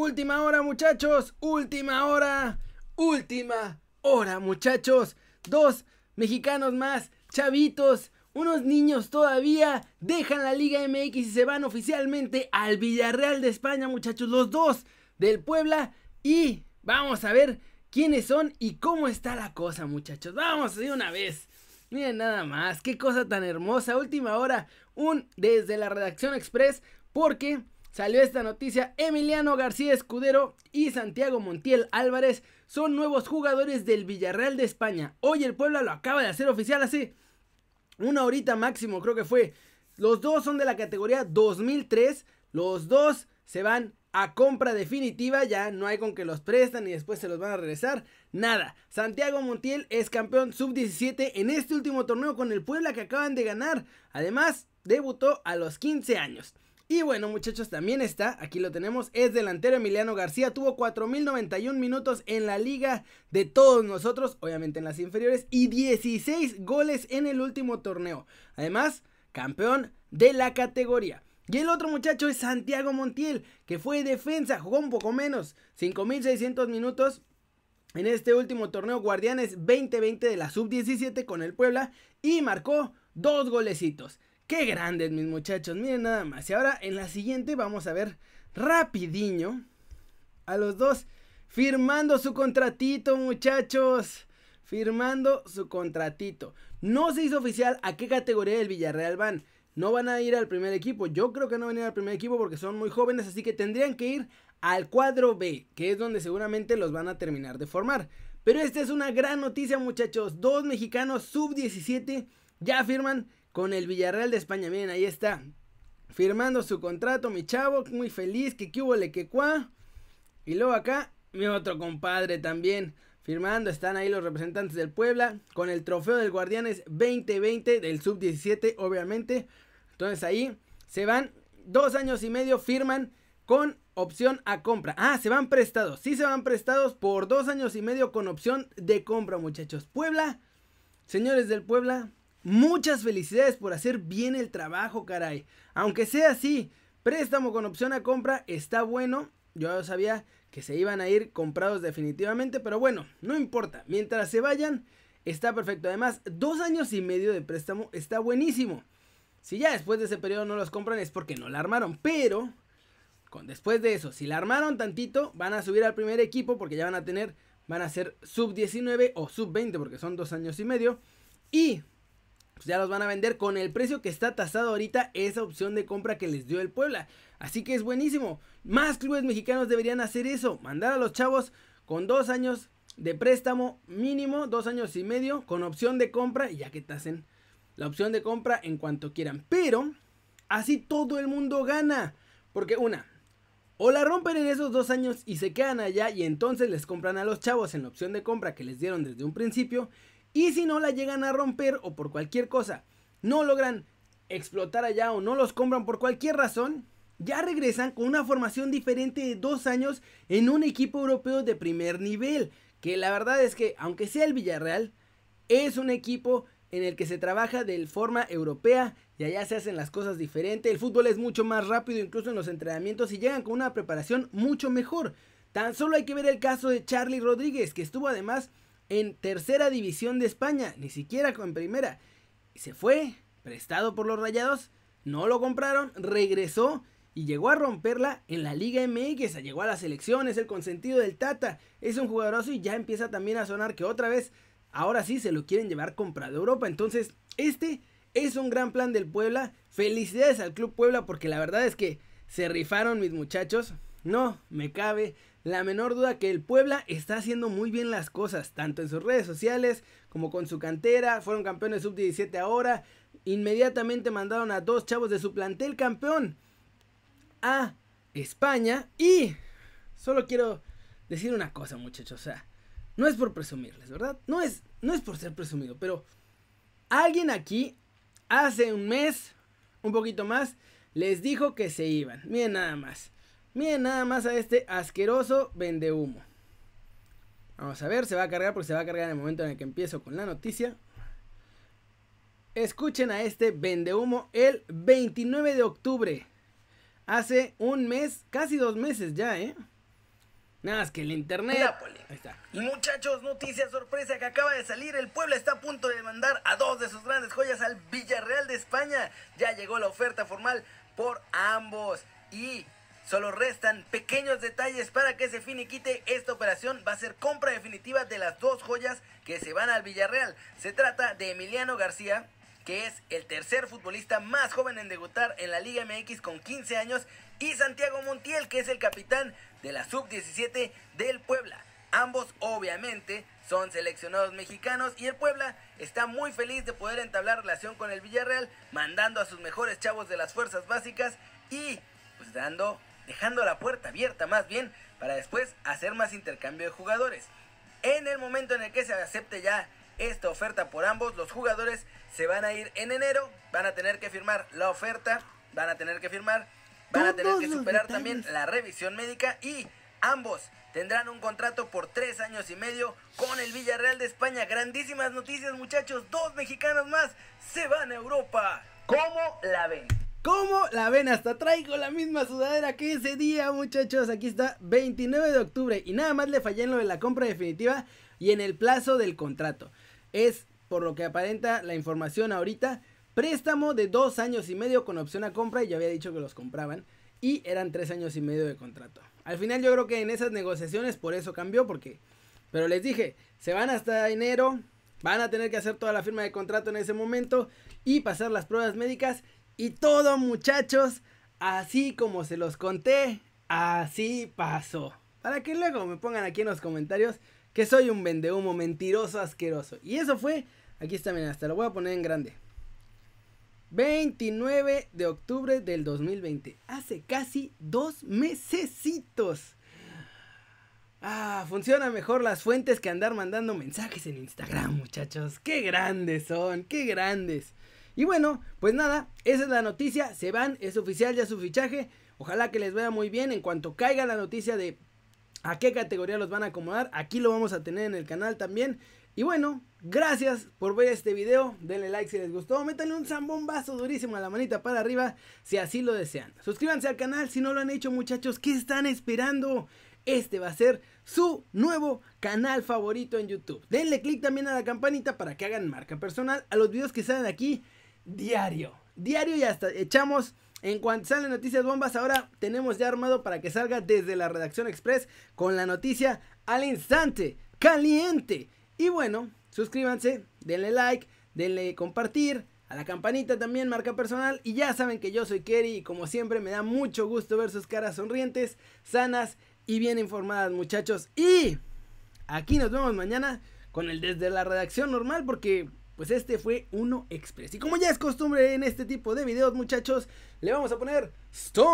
Última hora, muchachos. Última hora. Última hora, muchachos. Dos mexicanos más, chavitos, unos niños todavía, dejan la Liga MX y se van oficialmente al Villarreal de España, muchachos. Los dos del Puebla. Y vamos a ver quiénes son y cómo está la cosa, muchachos. Vamos de una vez. Miren nada más, qué cosa tan hermosa. Última hora, un desde la redacción express, porque salió esta noticia. Emiliano García Escudero y Santiago Montiel Álvarez son nuevos jugadores del Villarreal de España. Hoy el Puebla lo acaba de hacer oficial así. Una horita máximo, creo que fue. Los dos son de la categoría 2003. Los dos se van a compra definitiva, ya no hay con que los prestan y después se los van a regresar. Nada. Santiago Montiel es campeón sub-17 en este último torneo con el Puebla que acaban de ganar. Además, debutó a los 15 años. Y bueno, muchachos, también está, aquí lo tenemos, es delantero Emiliano García, tuvo 4.091 minutos en la liga de todos nosotros, obviamente en las inferiores, y 16 goles en el último torneo. Además, campeón de la categoría. Y el otro muchacho es Santiago Montiel, que fue defensa, jugó un poco menos, 5.600 minutos en este último torneo Guardianes 2020 de la Sub-17 con el Puebla y marcó dos golecitos. Qué grandes mis muchachos, miren nada más. Y ahora en la siguiente vamos a ver rapidiño a los dos firmando su contratito muchachos. Firmando su contratito. No se hizo oficial a qué categoría del Villarreal van no van a ir al primer equipo. Yo creo que no van a ir al primer equipo porque son muy jóvenes, así que tendrían que ir al cuadro B, que es donde seguramente los van a terminar de formar. Pero esta es una gran noticia, muchachos. Dos mexicanos sub-17 ya firman con el Villarreal de España. Miren, ahí está. Firmando su contrato, mi chavo. Muy feliz. Que qué hubo le. Y luego acá, mi otro compadre también. Firmando, están ahí los representantes del Puebla. Con el trofeo del Guardianes 2020 del sub-17, obviamente. Entonces ahí se van dos años y medio, firman con opción a compra. Ah, se van prestados. Sí se van prestados por dos años y medio con opción de compra, muchachos. Puebla, señores del Puebla, muchas felicidades por hacer bien el trabajo, caray. Aunque sea así, préstamo con opción a compra está bueno. Yo sabía que se iban a ir comprados definitivamente, pero bueno, no importa. Mientras se vayan, está perfecto. Además, dos años y medio de préstamo está buenísimo. Si ya después de ese periodo no los compran es porque no la armaron. Pero, con, después de eso, si la armaron tantito, van a subir al primer equipo porque ya van a tener, van a ser sub 19 o sub 20 porque son dos años y medio. Y pues ya los van a vender con el precio que está tasado ahorita esa opción de compra que les dio el Puebla. Así que es buenísimo. Más clubes mexicanos deberían hacer eso. Mandar a los chavos con dos años de préstamo mínimo, dos años y medio, con opción de compra y ya que tasen la opción de compra en cuanto quieran. Pero así todo el mundo gana. Porque una, o la rompen en esos dos años y se quedan allá y entonces les compran a los chavos en la opción de compra que les dieron desde un principio. Y si no la llegan a romper o por cualquier cosa no logran explotar allá o no los compran por cualquier razón, ya regresan con una formación diferente de dos años en un equipo europeo de primer nivel. Que la verdad es que, aunque sea el Villarreal, es un equipo en el que se trabaja de forma europea y allá se hacen las cosas diferentes. El fútbol es mucho más rápido, incluso en los entrenamientos, y llegan con una preparación mucho mejor. Tan solo hay que ver el caso de Charlie Rodríguez, que estuvo además en tercera división de España, ni siquiera en primera. Se fue, prestado por los rayados, no lo compraron, regresó y llegó a romperla en la Liga MX, llegó a las selecciones, el consentido del Tata, es un jugadorazo y ya empieza también a sonar que otra vez ahora sí se lo quieren llevar comprado de Europa. Entonces, este es un gran plan del Puebla. Felicidades al Club Puebla porque la verdad es que se rifaron mis muchachos. No me cabe la menor duda que el Puebla está haciendo muy bien las cosas, tanto en sus redes sociales como con su cantera. Fueron campeones sub-17 ahora. Inmediatamente mandaron a dos chavos de su plantel campeón a España. Y solo quiero decir una cosa, muchachos. O sea, no es por presumirles, ¿verdad? No es, no es por ser presumido, pero alguien aquí hace un mes, un poquito más, les dijo que se iban. Miren nada más. Miren nada más a este asqueroso vendehumo. Vamos a ver, se va a cargar porque se va a cargar en el momento en el que empiezo con la noticia. Escuchen a este vendehumo el 29 de octubre. Hace un mes, casi dos meses ya, ¿eh? Nada más que el internet. Ahí está. Y muchachos, noticia sorpresa que acaba de salir. El Puebla está a punto de mandar a dos de sus grandes joyas al Villarreal de España. Ya llegó la oferta formal por ambos. Y solo restan pequeños detalles para que se finiquite esta operación. Va a ser compra definitiva de las dos joyas que se van al Villarreal. Se trata de Emiliano García, que es el tercer futbolista más joven en debutar en la Liga MX con 15 años, y Santiago Montiel, que es el capitán de la sub-17 del Puebla. Ambos obviamente son seleccionados mexicanos y el Puebla está muy feliz de poder entablar relación con el Villarreal, mandando a sus mejores chavos de las fuerzas básicas y pues dando, dejando la puerta abierta más bien para después hacer más intercambio de jugadores. En el momento en el que se acepte ya esta oferta por ambos, los jugadores se van a ir en enero, van a tener que firmar la oferta, van a tener que firmar, van a tener que superar también la revisión médica y ambos tendrán un contrato por tres años y medio con el Villarreal de España. Grandísimas noticias muchachos, dos mexicanos más se van a Europa. ¿Cómo la ven? ¿Cómo la ven? Hasta traigo la misma sudadera que ese día, muchachos. Aquí está, 29 de octubre. Y nada más le fallé en lo de la compra definitiva y en el plazo del contrato. Es, por lo que aparenta la información ahorita, préstamo de dos años y medio con opción a compra. Y yo había dicho que los compraban. Y eran tres años y medio de contrato. Al final yo creo que en esas negociaciones por eso cambió. Porque, pero les dije, se van hasta enero. Van a tener que hacer toda la firma de contrato en ese momento. Y pasar las pruebas médicas. Y todo, muchachos, así como se los conté, así pasó. Para que luego me pongan aquí en los comentarios que soy un vendehumo mentiroso asqueroso. Y eso fue, aquí está, miren, hasta lo voy a poner en grande. 29 de octubre del 2020. Hace casi dos mesecitos. Ah, funciona mejor las fuentes que andar mandando mensajes en Instagram, muchachos. Qué grandes son, qué grandes. Y bueno, pues nada, esa es la noticia. Se van, es oficial ya su fichaje. Ojalá que les vaya muy bien. En cuanto caiga la noticia de a qué categoría los van a acomodar, aquí lo vamos a tener en el canal también. Y bueno, gracias por ver este video. Denle like si les gustó. Métanle un zambombazo durísimo a la manita para arriba si así lo desean. Suscríbanse al canal si no lo han hecho, muchachos. ¿Qué están esperando? Este va a ser su nuevo canal favorito en YouTube. Denle click también a la campanita para que hagan marca personal a los videos que salen aquí diario. Diario y hasta echamos en cuanto salen noticias bombas, ahora tenemos ya armado para que salga desde la redacción express con la noticia al instante, caliente. Y bueno, suscríbanse, denle like, denle compartir, a la campanita también, marca personal. Y ya saben que yo soy Kerry y como siempre me da mucho gusto ver sus caras sonrientes, sanas y bien informadas muchachos. Y aquí nos vemos mañana con el desde la redacción normal porque pues este fue uno express. Y como ya es costumbre en este tipo de videos, muchachos, le vamos a poner stop.